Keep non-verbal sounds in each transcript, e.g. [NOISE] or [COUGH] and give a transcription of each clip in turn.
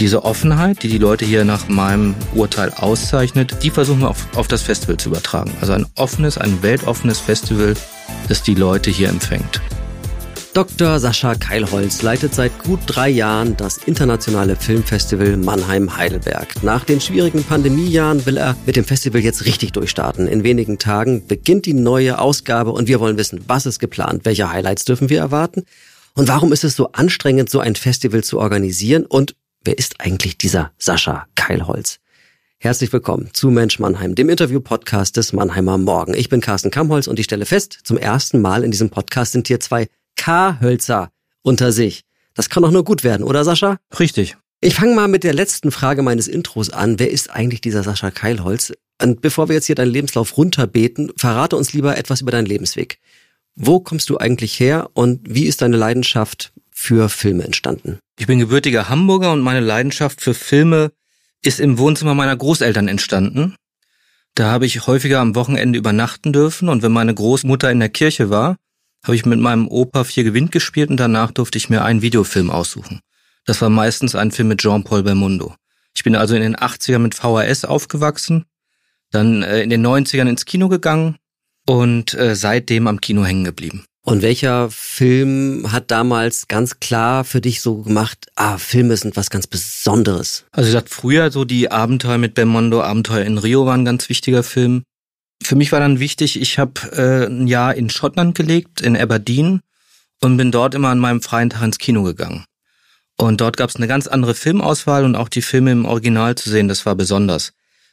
Diese Offenheit, die die Leute hier nach meinem Urteil auszeichnet, die versuchen wir auf, auf das Festival zu übertragen. Also ein offenes, ein weltoffenes Festival, das die Leute hier empfängt. Dr. Sascha Keilholz leitet seit gut drei Jahren das internationale Filmfestival Mannheim-Heidelberg. Nach den schwierigen Pandemiejahren will er mit dem Festival jetzt richtig durchstarten. In wenigen Tagen beginnt die neue Ausgabe und wir wollen wissen, was ist geplant, welche Highlights dürfen wir erwarten und warum ist es so anstrengend, so ein Festival zu organisieren und wer ist eigentlich dieser Sascha Keilholz? Herzlich willkommen zu Mensch Mannheim, dem Interview-Podcast des Mannheimer Morgen. Ich bin Carsten Kamholz und ich stelle fest, zum ersten Mal in diesem Podcast sind hier zwei K-Hölzer unter sich. Das kann doch nur gut werden, oder Sascha? Richtig. Ich fange mal mit der letzten Frage meines Intros an. Wer ist eigentlich dieser Sascha Keilholz? Und bevor wir jetzt hier deinen Lebenslauf runterbeten, verrate uns lieber etwas über deinen Lebensweg. Wo kommst du eigentlich her und wie ist deine Leidenschaft für Filme entstanden? Ich bin gebürtiger Hamburger und meine Leidenschaft für Filme ist im Wohnzimmer meiner Großeltern entstanden. Da habe ich häufiger am Wochenende übernachten dürfen und wenn meine Großmutter in der Kirche war, habe ich mit meinem Opa vier Gewinn gespielt und danach durfte ich mir einen Videofilm aussuchen. Das war meistens ein Film mit Jean-Paul Belmondo. Ich bin also in den 80ern mit VHS aufgewachsen, dann äh, in den 90ern ins Kino gegangen und äh, seitdem am Kino hängen geblieben. Und welcher Film hat damals ganz klar für dich so gemacht, ah, Filme sind was ganz Besonderes? Also ich sagte früher so die Abenteuer mit Belmondo, Abenteuer in Rio waren ein ganz wichtiger Film. Für mich war dann wichtig, ich habe äh, ein Jahr in Schottland gelebt, in Aberdeen, und bin dort immer an meinem freien Tag ins Kino gegangen. Und dort gab es eine ganz andere Filmauswahl und auch die Filme im Original zu sehen, das war besonders.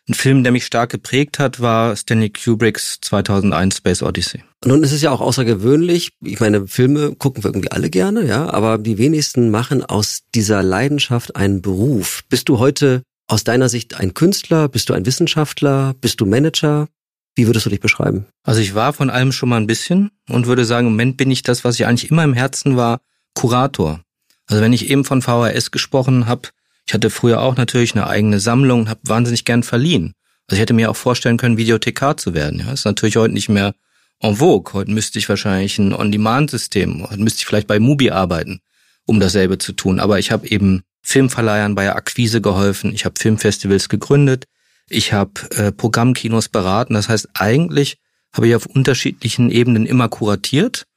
Ein Film, der mich stark geprägt hat, war Stanley Kubricks 2001 Space Odyssey. Nun ist es ja auch außergewöhnlich. Ich meine, Filme gucken wir irgendwie alle gerne, ja, aber die wenigsten machen aus dieser Leidenschaft einen Beruf. Bist du heute aus deiner Sicht ein Künstler? Bist du ein Wissenschaftler? Bist du Manager? Wie würdest du dich beschreiben? Also ich war von allem schon mal ein bisschen und würde sagen, im Moment bin ich das, was ich eigentlich immer im Herzen war, Kurator. Also wenn ich eben von VHS gesprochen habe, ich hatte früher auch natürlich eine eigene Sammlung und habe wahnsinnig gern verliehen. Also ich hätte mir auch vorstellen können, Videothekar zu werden. Ja, ist natürlich heute nicht mehr en vogue. Heute müsste ich wahrscheinlich ein On-Demand-System, heute müsste ich vielleicht bei Mubi arbeiten, um dasselbe zu tun. Aber ich habe eben Filmverleihern bei der Akquise geholfen, ich habe Filmfestivals gegründet, ich habe äh, Programmkinos beraten. Das heißt, eigentlich habe ich auf unterschiedlichen Ebenen immer kuratiert.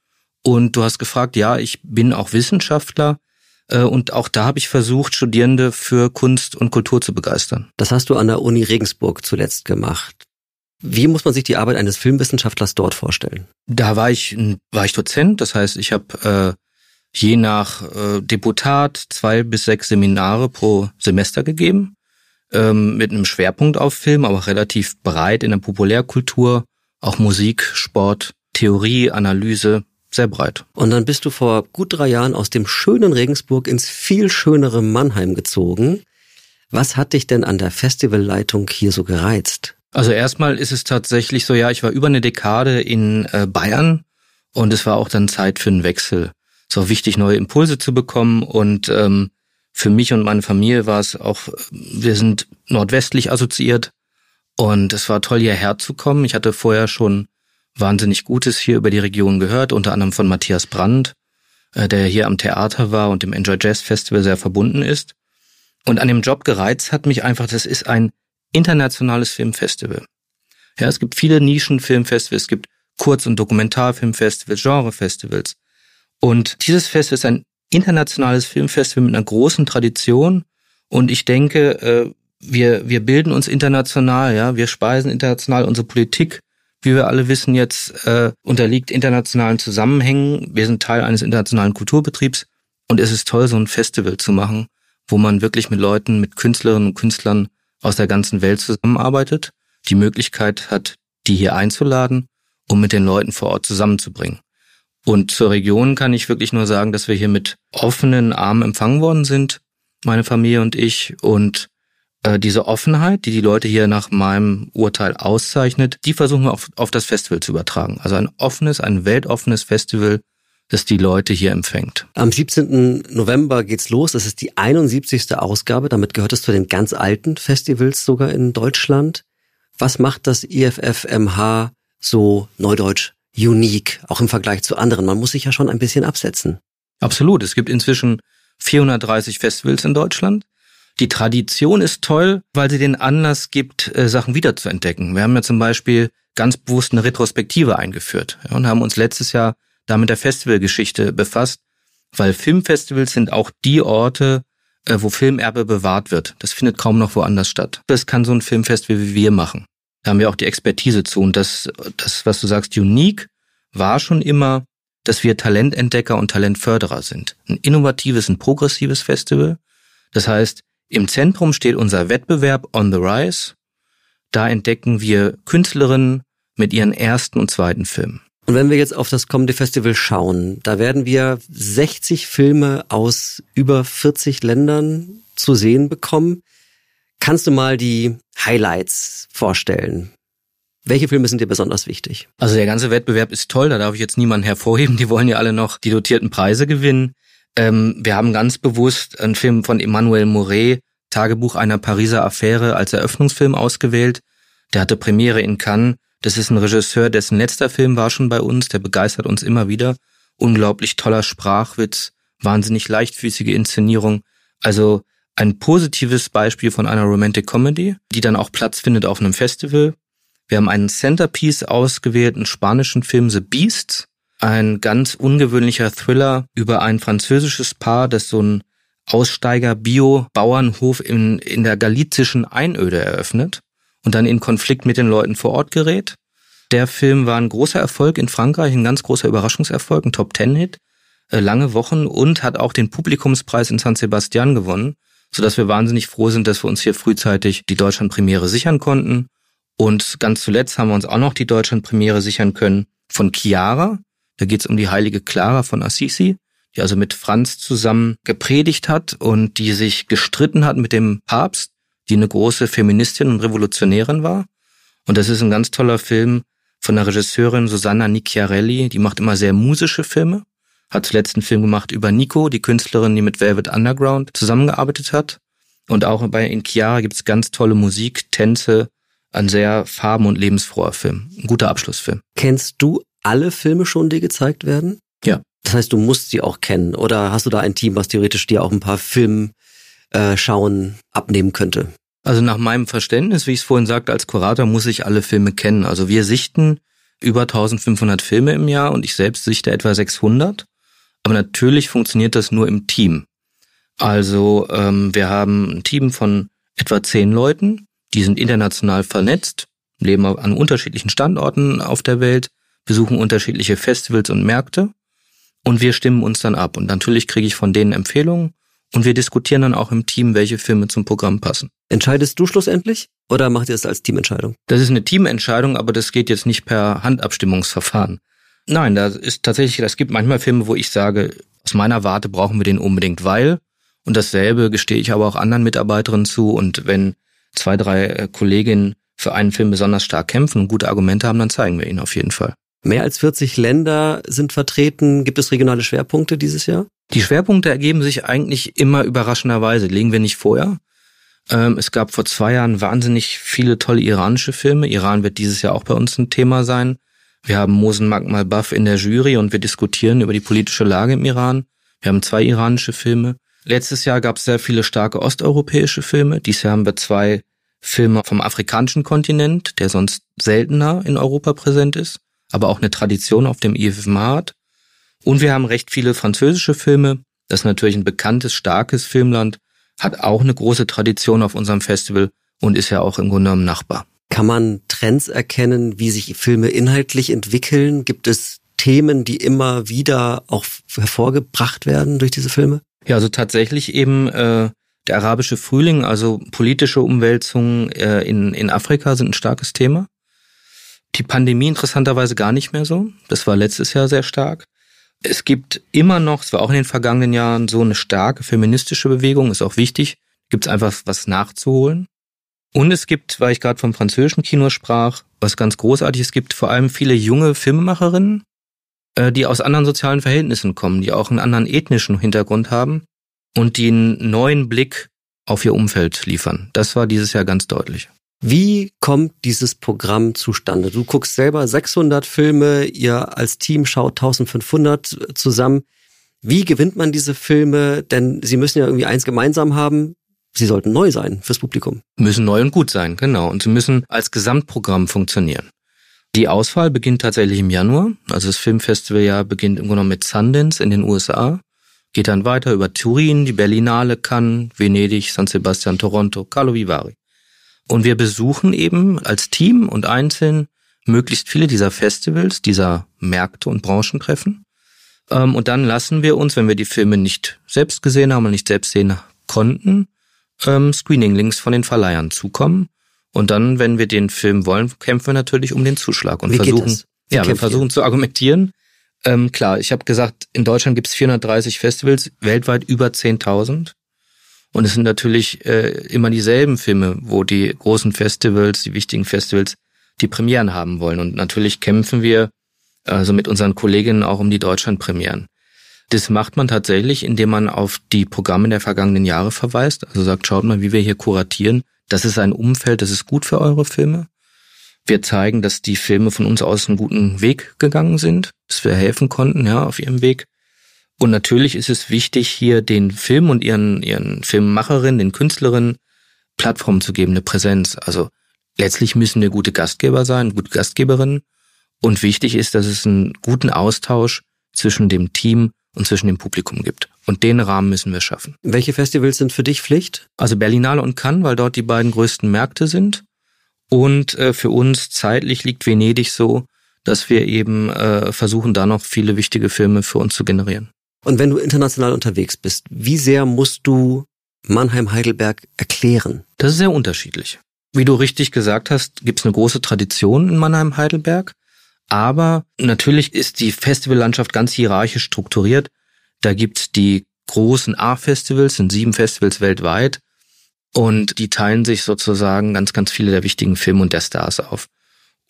Und du hast gefragt, ja, ich bin auch Wissenschaftler. Äh, und auch da habe ich versucht, Studierende für Kunst und Kultur zu begeistern. Das hast du an der Uni Regensburg zuletzt gemacht. Wie muss man sich die Arbeit eines Filmwissenschaftlers dort vorstellen? Da war ich, war ich Dozent. Das heißt, ich habe äh, je nach äh, Deputat zwei bis sechs Seminare pro Semester gegeben ähm, mit einem Schwerpunkt auf Film, aber relativ breit in der Populärkultur, auch Musik, Sport, Theorie, Analyse, sehr breit. Und dann bist du vor gut drei Jahren aus dem schönen Regensburg ins viel schönere Mannheim gezogen. Was hat dich denn an der Festivalleitung hier so gereizt? Also erstmal ist es tatsächlich so, ja, ich war über eine Dekade in äh, Bayern und es war auch dann Zeit für einen Wechsel. Es war wichtig, neue Impulse zu bekommen und ähm, für mich und meine Familie war es auch, wir sind nordwestlich assoziiert und es war toll, hierher zu kommen. Ich hatte vorher schon wahnsinnig Gutes hier über die Region gehört, unter anderem von Matthias Brandt, äh, der hier am Theater war und dem Enjoy Jazz Festival sehr verbunden ist. Und an dem Job gereizt hat mich einfach, das ist ein internationales Filmfestival. Ja, es gibt viele Nischenfilmfestivals, es gibt Kurz- und Dokumentarfilmfestivals, Genrefestivals. Und dieses Festival ist ein internationales Filmfestival mit einer großen Tradition und ich denke, äh, wir, wir bilden uns international, ja, wir speisen international unsere Politik, wie wir alle wissen jetzt, äh, unterliegt internationalen Zusammenhängen. Wir sind Teil eines internationalen Kulturbetriebs und es ist toll, so ein Festival zu machen, wo man wirklich mit Leuten, mit Künstlerinnen und Künstlern aus der ganzen Welt zusammenarbeitet, die Möglichkeit hat, die hier einzuladen, um mit den Leuten vor Ort zusammenzubringen. Und zur Region kann ich wirklich nur sagen, dass wir hier mit offenen Armen empfangen worden sind, meine Familie und ich. Und äh, diese Offenheit, die die Leute hier nach meinem Urteil auszeichnet, die versuchen wir auf, auf das Festival zu übertragen. Also ein offenes, ein weltoffenes Festival, das die Leute hier empfängt. Am 17. November geht's los. Das ist die 71. Ausgabe. Damit gehört es zu den ganz alten Festivals sogar in Deutschland. Was macht das IFFMH so neudeutsch unique, auch im Vergleich zu anderen. Man muss sich ja schon ein bisschen absetzen. Absolut. Es gibt inzwischen 430 Festivals in Deutschland. Die Tradition ist toll, weil sie den Anlass gibt, äh, Sachen wiederzuentdecken. Wir haben ja zum Beispiel ganz bewusst eine Retrospektive eingeführt und haben uns letztes Jahr da mit der Festivalgeschichte befasst, weil Filmfestivals sind auch die Orte, äh, wo Filmerbe bewahrt wird. Das findet kaum noch woanders statt. Das kann so ein Filmfestival wie wir machen. Da haben wir auch die Expertise zu. Und das, das, was du sagst, unique, war schon immer, dass wir Talententdecker und Talentförderer sind. Ein innovatives, ein progressives Festival. Das heißt, im Zentrum steht unser Wettbewerb On the Rise. Da entdecken wir Künstlerinnen mit ihren ersten und zweiten Filmen. Und wenn wir jetzt auf das kommende Festival schauen, da werden wir 60 Filme aus über 40 Ländern zu sehen bekommen. Kannst du mal die Highlights vorstellen? Welche Filme sind dir besonders wichtig? Also der ganze Wettbewerb ist toll, da darf ich jetzt niemanden hervorheben. Die wollen ja alle noch die dotierten Preise gewinnen. Ähm, wir haben ganz bewusst einen Film von Emmanuel Mouret, Tagebuch einer Pariser Affäre, als Eröffnungsfilm ausgewählt. Der hatte Premiere in Cannes. Das ist ein Regisseur, dessen letzter Film war schon bei uns. Der begeistert uns immer wieder. Unglaublich toller Sprachwitz, wahnsinnig leichtfüßige Inszenierung. Also ein positives Beispiel von einer Romantic Comedy, die dann auch Platz findet auf einem Festival. Wir haben einen Centerpiece ausgewählt, einen spanischen Film The Beasts, ein ganz ungewöhnlicher Thriller über ein französisches Paar, das so ein Aussteiger-Bio-Bauernhof in, in der galizischen Einöde eröffnet und dann in Konflikt mit den Leuten vor Ort gerät. Der Film war ein großer Erfolg in Frankreich, ein ganz großer Überraschungserfolg, ein Top-Ten-Hit, äh, lange Wochen und hat auch den Publikumspreis in San Sebastian gewonnen, sodass wir wahnsinnig froh sind, dass wir uns hier frühzeitig die Deutschlandpremiere sichern konnten. Und ganz zuletzt haben wir uns auch noch die Deutschlandpremiere sichern können von Chiara. Da geht es um die heilige Clara von Assisi, die also mit Franz zusammen gepredigt hat und die sich gestritten hat mit dem Papst, die eine große Feministin und Revolutionärin war. Und das ist ein ganz toller Film von der Regisseurin Susanna Nicchiarelli. Die macht immer sehr musische Filme. Hat zuletzt einen Film gemacht über Nico, die Künstlerin, die mit Velvet Underground zusammengearbeitet hat. Und auch bei in Chiara gibt es ganz tolle Musik, Tänze, ein sehr farben- und lebensfroher Film. Ein guter Abschlussfilm. Kennst du alle Filme schon, die gezeigt werden? Ja. Das heißt, du musst sie auch kennen. Oder hast du da ein Team, was theoretisch dir auch ein paar Film äh, schauen abnehmen könnte? Also nach meinem Verständnis, wie ich es vorhin sagte, als Kurator muss ich alle Filme kennen. Also wir sichten über 1500 Filme im Jahr und ich selbst sichte etwa 600. Aber natürlich funktioniert das nur im Team. Also ähm, wir haben ein Team von etwa zehn Leuten, die sind international vernetzt, leben an unterschiedlichen Standorten auf der Welt, besuchen unterschiedliche Festivals und Märkte und wir stimmen uns dann ab. Und natürlich kriege ich von denen Empfehlungen und wir diskutieren dann auch im Team, welche Filme zum Programm passen. Entscheidest du schlussendlich oder macht ihr es als Teamentscheidung? Das ist eine Teamentscheidung, aber das geht jetzt nicht per Handabstimmungsverfahren. Nein, da ist tatsächlich, es gibt manchmal Filme, wo ich sage, aus meiner Warte brauchen wir den unbedingt, weil, und dasselbe gestehe ich aber auch anderen Mitarbeiterinnen zu, und wenn zwei, drei äh, Kolleginnen für einen Film besonders stark kämpfen und gute Argumente haben, dann zeigen wir ihn auf jeden Fall. Mehr als 40 Länder sind vertreten. Gibt es regionale Schwerpunkte dieses Jahr? Die Schwerpunkte ergeben sich eigentlich immer überraschenderweise. Legen wir nicht vorher. Ähm, es gab vor zwei Jahren wahnsinnig viele tolle iranische Filme. Iran wird dieses Jahr auch bei uns ein Thema sein. Wir haben Mosen Magmal Buff in der Jury und wir diskutieren über die politische Lage im Iran. Wir haben zwei iranische Filme. Letztes Jahr gab es sehr viele starke osteuropäische Filme. Dieses Jahr haben wir zwei Filme vom afrikanischen Kontinent, der sonst seltener in Europa präsent ist, aber auch eine Tradition auf dem IFMA hat. Und wir haben recht viele französische Filme. Das ist natürlich ein bekanntes, starkes Filmland, hat auch eine große Tradition auf unserem Festival und ist ja auch im Grunde genommen Nachbar. Kann man Trends erkennen, wie sich Filme inhaltlich entwickeln? Gibt es Themen, die immer wieder auch hervorgebracht werden durch diese Filme? Ja, also tatsächlich eben äh, der arabische Frühling, also politische Umwälzungen äh, in, in Afrika sind ein starkes Thema. Die Pandemie interessanterweise gar nicht mehr so. Das war letztes Jahr sehr stark. Es gibt immer noch, es war auch in den vergangenen Jahren so eine starke feministische Bewegung, ist auch wichtig. Gibt es einfach was nachzuholen. Und es gibt, weil ich gerade vom französischen Kino sprach, was ganz großartiges gibt, vor allem viele junge Filmemacherinnen, äh, die aus anderen sozialen Verhältnissen kommen, die auch einen anderen ethnischen Hintergrund haben und die einen neuen Blick auf ihr Umfeld liefern. Das war dieses Jahr ganz deutlich. Wie kommt dieses Programm zustande? Du guckst selber 600 Filme, ihr als Team schaut 1500 zusammen. Wie gewinnt man diese Filme? Denn sie müssen ja irgendwie eins gemeinsam haben. sie sollten neu sein fürs Publikum. Müssen neu und gut sein, genau. Und sie müssen als Gesamtprogramm funktionieren. Die Auswahl beginnt tatsächlich im Januar. Also das Filmfestivaljahr beginnt im Grunde mit Sundance in den USA, geht dann weiter über Turin, die Berlinale, Cannes, Venedig, San Sebastian, Toronto, Carlo Vivari. Und wir besuchen eben als Team und einzeln möglichst viele dieser Festivals, dieser Märkte und Branchentreffen. Ähm, und dann lassen wir uns, wenn wir die Filme nicht selbst gesehen haben und nicht selbst sehen konnten, ähm, Screening-Links von den Verleihern zukommen und dann, wenn wir den Film wollen, kämpfen wir natürlich um den Zuschlag und Wie versuchen, ja, wir versuchen zu argumentieren. Ähm, klar, ich habe gesagt, in Deutschland gibt es 430 Festivals, weltweit über 10.000. Und es sind natürlich äh, immer dieselben Filme, wo die großen Festivals, die wichtigen Festivals, die Premieren haben wollen. Und natürlich kämpfen wir also mit unseren Kolleginnen auch um die Deutschlandpremieren. Das macht man tatsächlich, indem man auf die Programme der vergangenen Jahre verweist. Also sagt, schaut mal, wie wir hier kuratieren. Das ist ein Umfeld, das ist gut für eure Filme. Wir zeigen, dass die Filme von uns aus einen guten Weg gegangen sind, dass wir helfen konnten, ja, auf ihrem Weg. Und natürlich ist es wichtig, hier den Film und ihren, ihren Filmemacherinnen, den Künstlerinnen Plattformen zu geben, eine Präsenz. Also letztlich müssen wir gute Gastgeber sein, gute Gastgeberinnen. Und wichtig ist, dass es einen guten Austausch zwischen dem Team und zwischen dem Publikum gibt. Und den Rahmen müssen wir schaffen. Welche Festivals sind für dich Pflicht? Also Berlinale und Cannes, weil dort die beiden größten Märkte sind. Und äh, für uns zeitlich liegt Venedig so, dass wir eben äh, versuchen, da noch viele wichtige Filme für uns zu generieren. Und wenn du international unterwegs bist, wie sehr musst du Mannheim-Heidelberg erklären? Das ist sehr unterschiedlich. Wie du richtig gesagt hast, gibt es eine große Tradition in Mannheim-Heidelberg. Aber natürlich ist die Festivallandschaft ganz hierarchisch strukturiert. Da gibt's die großen A-Festivals, sind sieben Festivals weltweit. Und die teilen sich sozusagen ganz, ganz viele der wichtigen Filme und der Stars auf.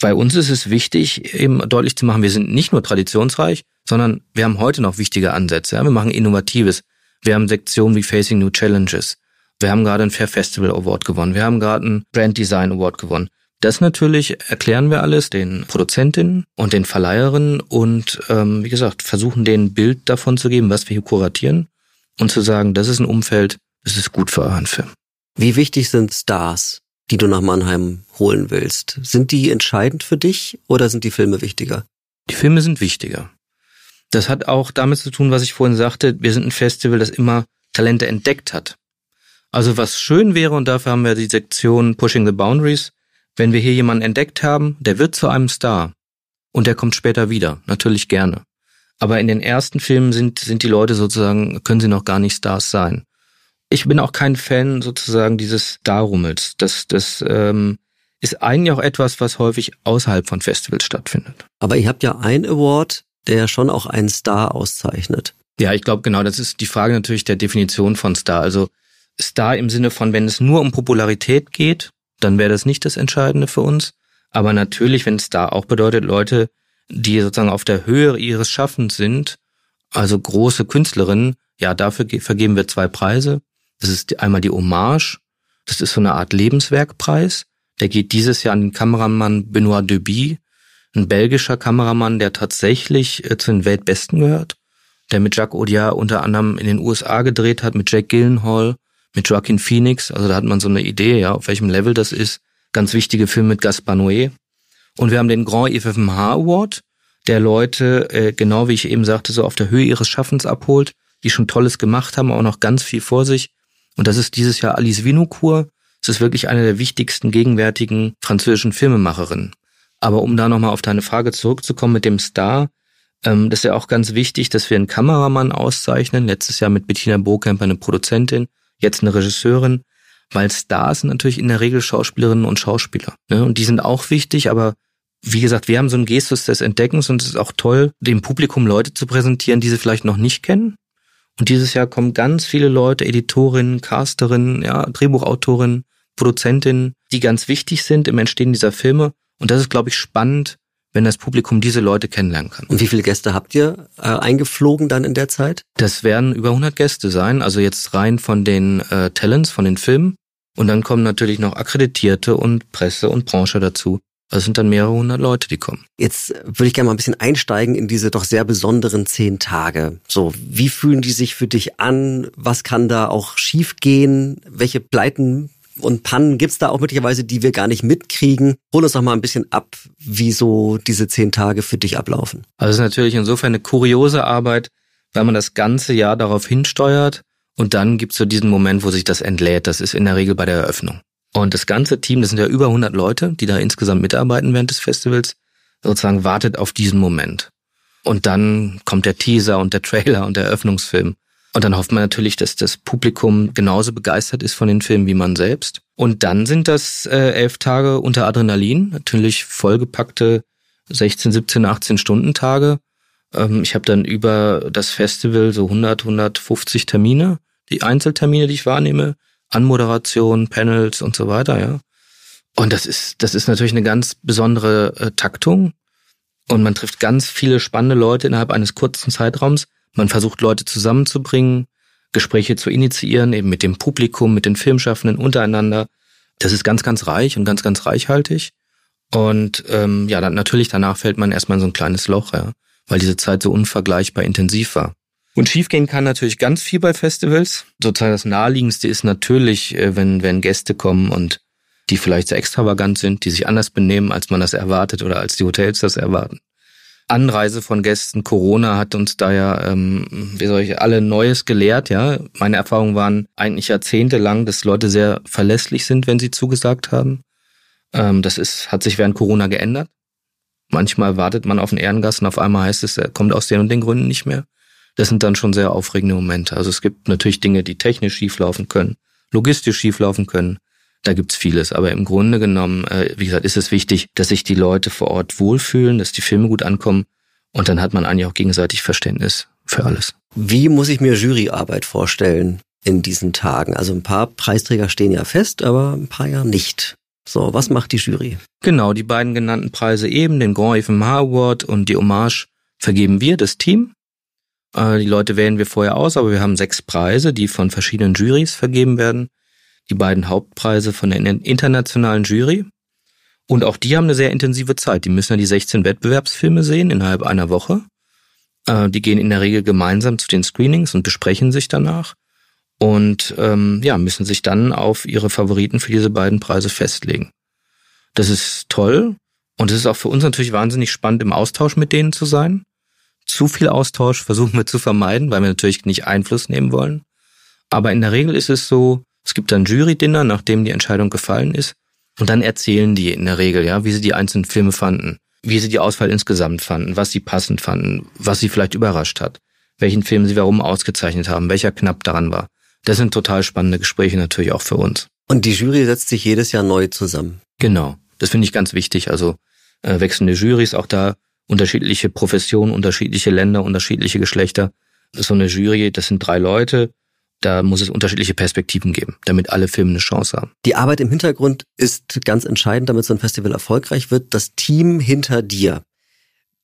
Bei uns ist es wichtig, eben deutlich zu machen, wir sind nicht nur traditionsreich, sondern wir haben heute noch wichtige Ansätze. Wir machen Innovatives. Wir haben Sektionen wie Facing New Challenges. Wir haben gerade einen Fair Festival Award gewonnen. Wir haben gerade einen Brand Design Award gewonnen. Das natürlich erklären wir alles den Produzentinnen und den Verleiherinnen und ähm, wie gesagt, versuchen denen ein Bild davon zu geben, was wir hier kuratieren und zu sagen, das ist ein Umfeld, das ist gut für euren Film. Wie wichtig sind Stars, die du nach Mannheim holen willst? Sind die entscheidend für dich oder sind die Filme wichtiger? Die Filme sind wichtiger. Das hat auch damit zu tun, was ich vorhin sagte, wir sind ein Festival, das immer Talente entdeckt hat. Also was schön wäre, und dafür haben wir die Sektion Pushing the Boundaries, wenn wir hier jemanden entdeckt haben, der wird zu einem Star und der kommt später wieder, natürlich gerne. Aber in den ersten Filmen sind, sind die Leute sozusagen, können sie noch gar nicht Stars sein. Ich bin auch kein Fan sozusagen dieses Star-Rummels. Das, das ähm, ist eigentlich auch etwas, was häufig außerhalb von Festivals stattfindet. Aber ihr habt ja einen Award, der schon auch einen Star auszeichnet. Ja, ich glaube genau, das ist die Frage natürlich der Definition von Star. Also Star im Sinne von, wenn es nur um Popularität geht, dann wäre das nicht das Entscheidende für uns. Aber natürlich, wenn da auch bedeutet, Leute, die sozusagen auf der Höhe ihres Schaffens sind, also große Künstlerinnen, ja, dafür vergeben wir zwei Preise. Das ist einmal die Hommage, das ist so eine Art Lebenswerkpreis. Der geht dieses Jahr an den Kameramann Benoit Deby, ein belgischer Kameramann, der tatsächlich äh, zu den Weltbesten gehört, der mit Jacques Audiard unter anderem in den USA gedreht hat, mit Jack Gillenhall mit Joaquin Phoenix. Also da hat man so eine Idee, ja, auf welchem Level das ist. Ganz wichtige Filme mit Gaspar Noé. Und wir haben den Grand IFFMH Award, der Leute, äh, genau wie ich eben sagte, so auf der Höhe ihres Schaffens abholt, die schon Tolles gemacht haben, auch noch ganz viel vor sich. Und das ist dieses Jahr Alice Vinocourt. Es ist wirklich eine der wichtigsten gegenwärtigen französischen Filmemacherinnen. Aber um da nochmal auf deine Frage zurückzukommen mit dem Star, ähm, das ist ja auch ganz wichtig, dass wir einen Kameramann auszeichnen. Letztes Jahr mit Bettina Bokamp eine Produzentin jetzt eine Regisseurin, weil Stars sind natürlich in der Regel Schauspielerinnen und Schauspieler. Ne? Und die sind auch wichtig, aber wie gesagt, wir haben so einen Gestus des Entdeckens und es ist auch toll, dem Publikum Leute zu präsentieren, die sie vielleicht noch nicht kennen. Und dieses Jahr kommen ganz viele Leute, Editorinnen, Casterinnen, ja, Drehbuchautorinnen, Produzentinnen, die ganz wichtig sind im Entstehen dieser Filme. Und das ist, glaube ich, spannend, wenn das Publikum diese Leute kennenlernen kann. Und wie viele Gäste habt ihr äh, eingeflogen dann in der Zeit? Das werden über 100 Gäste sein, also jetzt rein von den äh, Talents, von den Filmen. Und dann kommen natürlich noch Akkreditierte und Presse und Branche dazu. Das sind dann mehrere hundert Leute, die kommen. Jetzt würde ich gerne mal ein bisschen einsteigen in diese doch sehr besonderen zehn Tage. So, wie fühlen die sich für dich an? Was kann da auch schiefgehen? Welche Pleiten und Pannen gibt's da auch möglicherweise, die wir gar nicht mitkriegen? Hol uns doch mal ein bisschen ab, wie so diese zehn Tage für dich ablaufen. Also es ist natürlich insofern eine kuriose Arbeit, weil man das ganze Jahr darauf hinsteuert und dann gibt's so diesen Moment, wo sich das entlädt. Das ist in der Regel bei der Eröffnung. Und das ganze Team, das sind ja über 100 Leute, die da insgesamt mitarbeiten während des Festivals, sozusagen wartet auf diesen Moment. Und dann kommt der Teaser und der Trailer und der Eröffnungsfilm. Und dann hofft man natürlich, dass das Publikum genauso begeistert ist von den Filmen wie man selbst. Und dann sind das äh, elf Tage unter Adrenalin, natürlich vollgepackte 16, 17, 18 Stunden Tage. Ähm, ich habe dann über das Festival so 100, 150 Termine, die Einzeltermine, die ich wahrnehme, Anmoderation, Panels und so weiter, ja. Und das ist, das ist natürlich eine ganz besondere äh, Taktung. Und man trifft ganz viele spannende Leute innerhalb eines kurzen Zeitraums. Man versucht Leute zusammenzubringen, Gespräche zu initiieren, eben mit dem Publikum, mit den Filmschaffenden untereinander. Das ist ganz, ganz reich und ganz, ganz reichhaltig. Und ähm, ja, dann natürlich danach fällt man erstmal in so ein kleines Loch, ja, weil diese Zeit so unvergleichbar intensiv war. Und schiefgehen kann natürlich ganz viel bei Festivals. Sozusagen das naheliegendste ist natürlich, äh, wenn, wenn Gäste kommen und die vielleicht sehr extravagant sind, die sich anders benehmen, als man das erwartet oder als die Hotels das erwarten. Anreise von Gästen. Corona hat uns da ja, ähm, wie soll ich, alle Neues gelehrt, ja. Meine Erfahrungen waren eigentlich jahrzehntelang, dass Leute sehr verlässlich sind, wenn sie zugesagt haben. Ähm, das ist, hat sich während Corona geändert. Manchmal wartet man auf einen Ehrengast und auf einmal heißt es, er kommt aus den und den Gründen nicht mehr. Das sind dann schon sehr aufregende Momente. Also es gibt natürlich Dinge, die technisch schieflaufen können, logistisch schieflaufen können. Da gibt's vieles. Aber im Grunde genommen, äh, wie gesagt, ist es wichtig, dass sich die Leute vor Ort wohlfühlen, dass die Filme gut ankommen. Und dann hat man eigentlich auch gegenseitig Verständnis für alles. Wie muss ich mir Juryarbeit vorstellen in diesen Tagen? Also ein paar Preisträger stehen ja fest, aber ein paar ja nicht. So, was macht die Jury? Genau, die beiden genannten Preise eben, den Grand FMH Award und die Hommage vergeben wir, das Team. Äh, die Leute wählen wir vorher aus, aber wir haben sechs Preise, die von verschiedenen Juries vergeben werden die beiden Hauptpreise von der internationalen Jury. Und auch die haben eine sehr intensive Zeit. Die müssen ja die 16 Wettbewerbsfilme sehen innerhalb einer Woche. Äh, die gehen in der Regel gemeinsam zu den Screenings und besprechen sich danach. Und ähm, ja, müssen sich dann auf ihre Favoriten für diese beiden Preise festlegen. Das ist toll. Und es ist auch für uns natürlich wahnsinnig spannend, im Austausch mit denen zu sein. Zu viel Austausch [LAUGHS] versuchen wir zu vermeiden, weil wir natürlich nicht Einfluss nehmen wollen. Aber in der Regel ist es so, es gibt dann Jury-Dinner, nachdem die Entscheidung gefallen ist. Und dann erzählen die in der Regel, ja, wie sie die einzelnen Filme fanden, wie sie die Auswahl insgesamt fanden, was sie passend fanden, was sie vielleicht überrascht hat, welchen Film sie warum ausgezeichnet haben, welcher knapp daran war. Das sind total spannende Gespräche natürlich auch für uns. Und die Jury setzt sich jedes Jahr neu zusammen. Genau. Das finde ich ganz wichtig. Also äh, wechselnde Jurys, auch da unterschiedliche Professionen, unterschiedliche Länder, unterschiedliche Geschlechter. So eine Jury, das sind drei Leute, da muss es unterschiedliche Perspektiven geben, damit alle Filme eine Chance haben. Die Arbeit im Hintergrund ist ganz entscheidend, damit so ein Festival erfolgreich wird. Das Team hinter dir.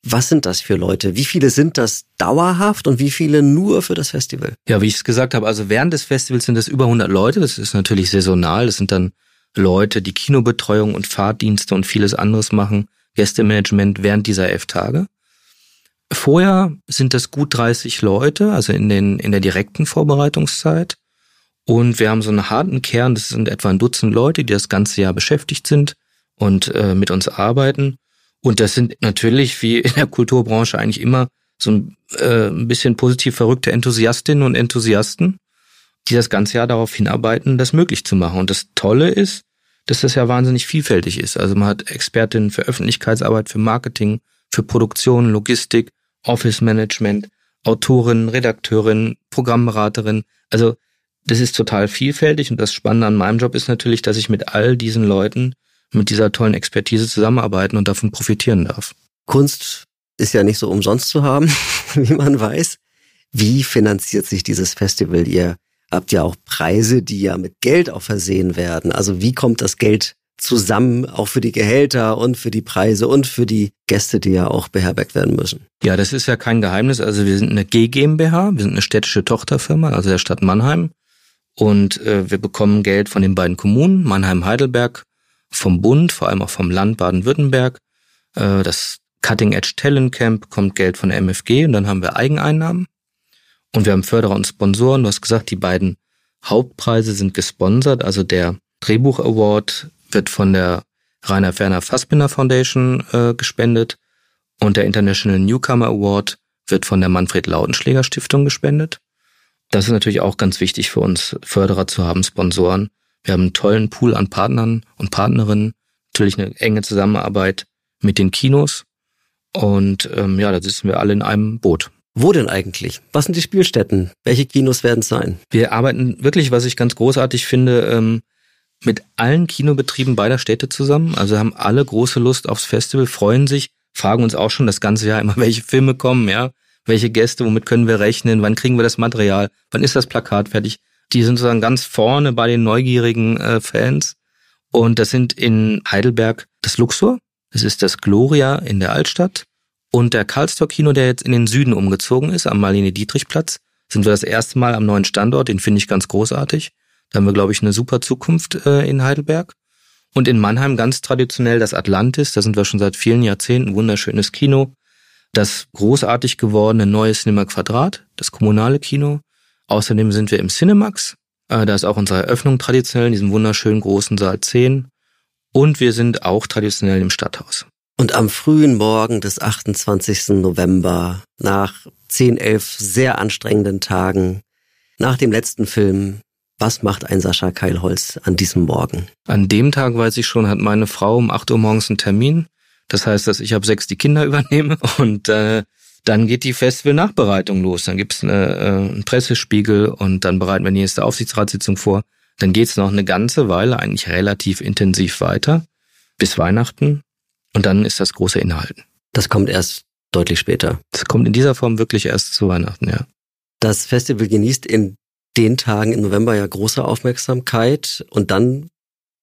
Was sind das für Leute? Wie viele sind das dauerhaft und wie viele nur für das Festival? Ja, wie ich es gesagt habe, also während des Festivals sind es über 100 Leute. Das ist natürlich saisonal. Das sind dann Leute, die Kinobetreuung und Fahrdienste und vieles anderes machen, Gästemanagement während dieser elf Tage. Vorher sind das gut 30 Leute, also in, den, in der direkten Vorbereitungszeit. Und wir haben so einen harten Kern, das sind etwa ein Dutzend Leute, die das ganze Jahr beschäftigt sind und äh, mit uns arbeiten. Und das sind natürlich, wie in der Kulturbranche eigentlich immer, so ein, äh, ein bisschen positiv verrückte Enthusiastinnen und Enthusiasten, die das ganze Jahr darauf hinarbeiten, das möglich zu machen. Und das Tolle ist, dass das ja wahnsinnig vielfältig ist. Also man hat Expertinnen für Öffentlichkeitsarbeit, für Marketing, für Produktion, Logistik, Office Management, Autorin, Redakteurin, Programmberaterin. Also das ist total vielfältig und das Spannende an meinem Job ist natürlich, dass ich mit all diesen Leuten mit dieser tollen Expertise zusammenarbeiten und davon profitieren darf. Kunst ist ja nicht so umsonst zu haben, [LAUGHS] wie man weiß. Wie finanziert sich dieses Festival? Ihr habt ja auch Preise, die ja mit Geld auch versehen werden. Also wie kommt das Geld zusammen, auch für die Gehälter und für die Preise und für die Gäste, die ja auch beherbergt werden müssen. Ja, das ist ja kein Geheimnis. Also wir sind eine G GmbH, wir sind eine städtische Tochterfirma, also der Stadt Mannheim. Und äh, wir bekommen Geld von den beiden Kommunen, Mannheim-Heidelberg, vom Bund, vor allem auch vom Land Baden-Württemberg. Äh, das Cutting Edge Talent Camp kommt Geld von der MFG und dann haben wir Eigeneinnahmen. Und wir haben Förderer und Sponsoren. Du hast gesagt, die beiden Hauptpreise sind gesponsert. Also der Drehbuch Award wird von der Rainer Werner Fassbinder Foundation äh, gespendet und der International Newcomer Award wird von der Manfred Lautenschläger Stiftung gespendet. Das ist natürlich auch ganz wichtig für uns, Förderer zu haben, Sponsoren. Wir haben einen tollen Pool an Partnern und Partnerinnen, natürlich eine enge Zusammenarbeit mit den Kinos. Und ähm, ja, da sitzen wir alle in einem Boot. Wo denn eigentlich? Was sind die Spielstätten? Welche Kinos werden es sein? Wir arbeiten wirklich, was ich ganz großartig finde, ähm, mit allen Kinobetrieben beider Städte zusammen. Also haben alle große Lust aufs Festival, freuen sich, fragen uns auch schon das ganze Jahr immer, [LAUGHS] welche Filme kommen, ja, welche Gäste, womit können wir rechnen, wann kriegen wir das Material, wann ist das Plakat fertig. Die sind sozusagen ganz vorne bei den neugierigen äh, Fans. Und das sind in Heidelberg das Luxor, das ist das Gloria in der Altstadt und der Karlstor Kino, der jetzt in den Süden umgezogen ist, am Marlene-Dietrich-Platz. Sind wir das erste Mal am neuen Standort, den finde ich ganz großartig. Da haben wir, glaube ich, eine super Zukunft äh, in Heidelberg. Und in Mannheim ganz traditionell das Atlantis, da sind wir schon seit vielen Jahrzehnten, wunderschönes Kino. Das großartig gewordene neue Cinema Quadrat, das kommunale Kino. Außerdem sind wir im Cinemax. Äh, da ist auch unsere Eröffnung traditionell in diesem wunderschönen großen Saal 10. Und wir sind auch traditionell im Stadthaus. Und am frühen Morgen des 28. November, nach 10, 11 sehr anstrengenden Tagen, nach dem letzten Film, was macht ein Sascha Keilholz an diesem Morgen? An dem Tag, weiß ich schon, hat meine Frau um 8 Uhr morgens einen Termin. Das heißt, dass ich ab sechs die Kinder [LAUGHS] übernehme und äh, dann geht die Festival-Nachbereitung los. Dann gibt's eine, äh, einen Pressespiegel und dann bereiten wir die nächste Aufsichtsratssitzung vor. Dann geht's noch eine ganze Weile, eigentlich relativ intensiv weiter, bis Weihnachten. Und dann ist das große Inhalten. Das kommt erst deutlich später. Das kommt in dieser Form wirklich erst zu Weihnachten, ja. Das Festival genießt in den Tagen im November ja große Aufmerksamkeit und dann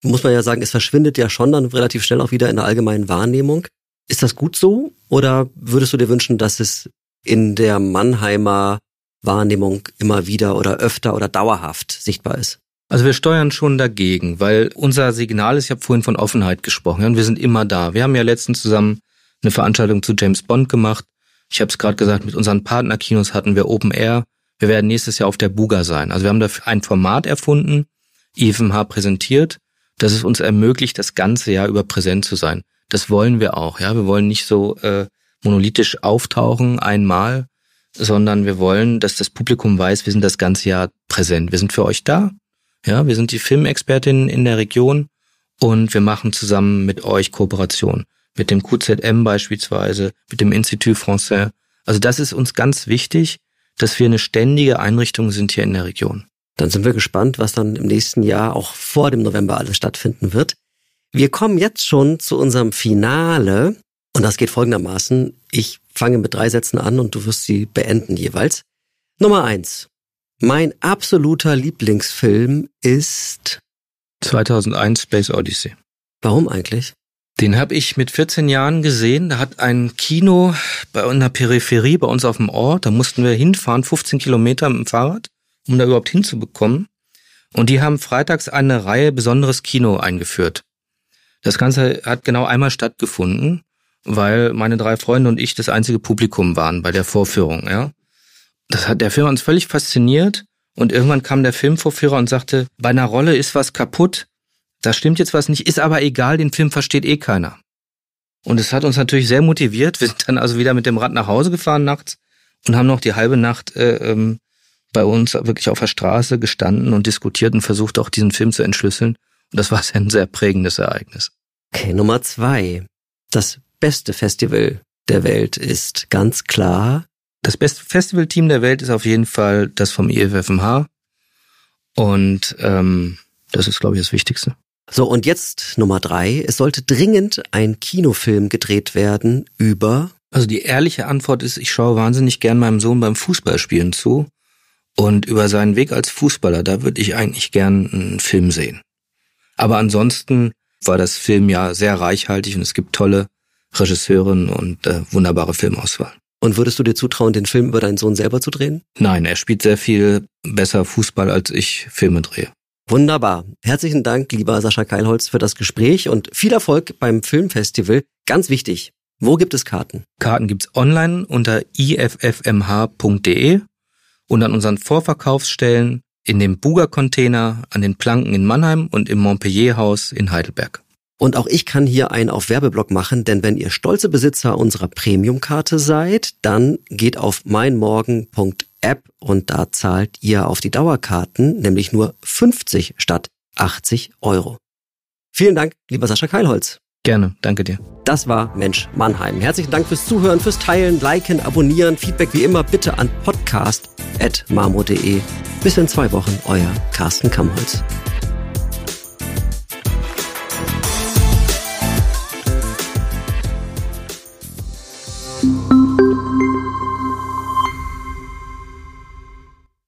muss man ja sagen, es verschwindet ja schon dann relativ schnell auch wieder in der allgemeinen Wahrnehmung. Ist das gut so oder würdest du dir wünschen, dass es in der Mannheimer Wahrnehmung immer wieder oder öfter oder dauerhaft sichtbar ist? Also wir steuern schon dagegen, weil unser Signal ist, ich habe vorhin von Offenheit gesprochen, und wir sind immer da. Wir haben ja letztens zusammen eine Veranstaltung zu James Bond gemacht. Ich habe es gerade gesagt, mit unseren Partnerkinos hatten wir Open Air. Wir werden nächstes Jahr auf der Buga sein. Also wir haben dafür ein Format erfunden, IFMH präsentiert, das es uns ermöglicht, das ganze Jahr über präsent zu sein. Das wollen wir auch. Ja, wir wollen nicht so äh, monolithisch auftauchen einmal, sondern wir wollen, dass das Publikum weiß, wir sind das ganze Jahr präsent. Wir sind für euch da. Ja, wir sind die Filmexpertinnen in der Region und wir machen zusammen mit euch Kooperation. Mit dem QZM beispielsweise, mit dem Institut Français. Also das ist uns ganz wichtig, dass wir eine ständige Einrichtung sind hier in der Region. Dann sind wir gespannt, was dann im nächsten Jahr auch vor dem November alles stattfinden wird. Wir kommen jetzt schon zu unserem Finale und das geht folgendermaßen. Ich fange mit drei Sätzen an und du wirst sie beenden jeweils. Nummer eins. Mein absoluter Lieblingsfilm ist 2001 Space Odyssey. Warum eigentlich? Den habe ich mit 14 Jahren gesehen. Da hat ein Kino bei einer Peripherie bei uns auf dem Ort, da mussten wir hinfahren, 15 Kilometer mit dem Fahrrad, um da überhaupt hinzubekommen. Und die haben freitags eine Reihe besonderes Kino eingeführt. Das Ganze hat genau einmal stattgefunden, weil meine drei Freunde und ich das einzige Publikum waren bei der Vorführung, ja das hat der Film uns völlig fasziniert. Und irgendwann kam der Filmvorführer und sagte, bei einer Rolle ist was kaputt. Da stimmt jetzt was nicht, ist aber egal, den Film versteht eh keiner. Und es hat uns natürlich sehr motiviert. Wir sind dann also wieder mit dem Rad nach Hause gefahren nachts und haben noch die halbe Nacht äh, ähm, bei uns wirklich auf der Straße gestanden und diskutiert und versucht auch diesen Film zu entschlüsseln. Und das war ein sehr prägendes Ereignis. Okay, Nummer zwei. Das beste Festival der Welt ist ganz klar das beste Festivalteam der Welt ist auf jeden Fall das vom IFFMH. Und ähm, das ist, glaube ich, das Wichtigste. So, und jetzt Nummer drei. Es sollte dringend ein Kinofilm gedreht werden über. Also die ehrliche Antwort ist, ich schaue wahnsinnig gern meinem Sohn beim Fußballspielen zu. Und über seinen Weg als Fußballer, da würde ich eigentlich gern einen Film sehen. Aber ansonsten war das Film ja sehr reichhaltig und es gibt tolle Regisseurinnen und äh, wunderbare Filmauswahl. Und würdest du dir zutrauen, den Film über deinen Sohn selber zu drehen? Nein, er spielt sehr viel besser Fußball, als ich Filme drehe. Wunderbar. Herzlichen Dank, lieber Sascha Keilholz, für das Gespräch und viel Erfolg beim Filmfestival. Ganz wichtig, wo gibt es Karten? Karten gibt's online unter iffmh.de und an unseren Vorverkaufsstellen in dem Buga-Container, an den Planken in Mannheim und im Montpellier-Haus in Heidelberg. Und auch ich kann hier einen auf Werbeblock machen, denn wenn ihr stolze Besitzer unserer Premium-Karte seid, dann geht auf meinmorgen.app und da zahlt ihr auf die Dauerkarten nämlich nur 50 statt 80 Euro. Vielen Dank, lieber Sascha Keilholz. Gerne, danke dir. Das war Mensch Mannheim. Herzlichen Dank fürs Zuhören, fürs Teilen, Liken, Abonnieren. Feedback wie immer bitte an podcast.marmo.de. Bis in zwei Wochen, euer Carsten Kammholz.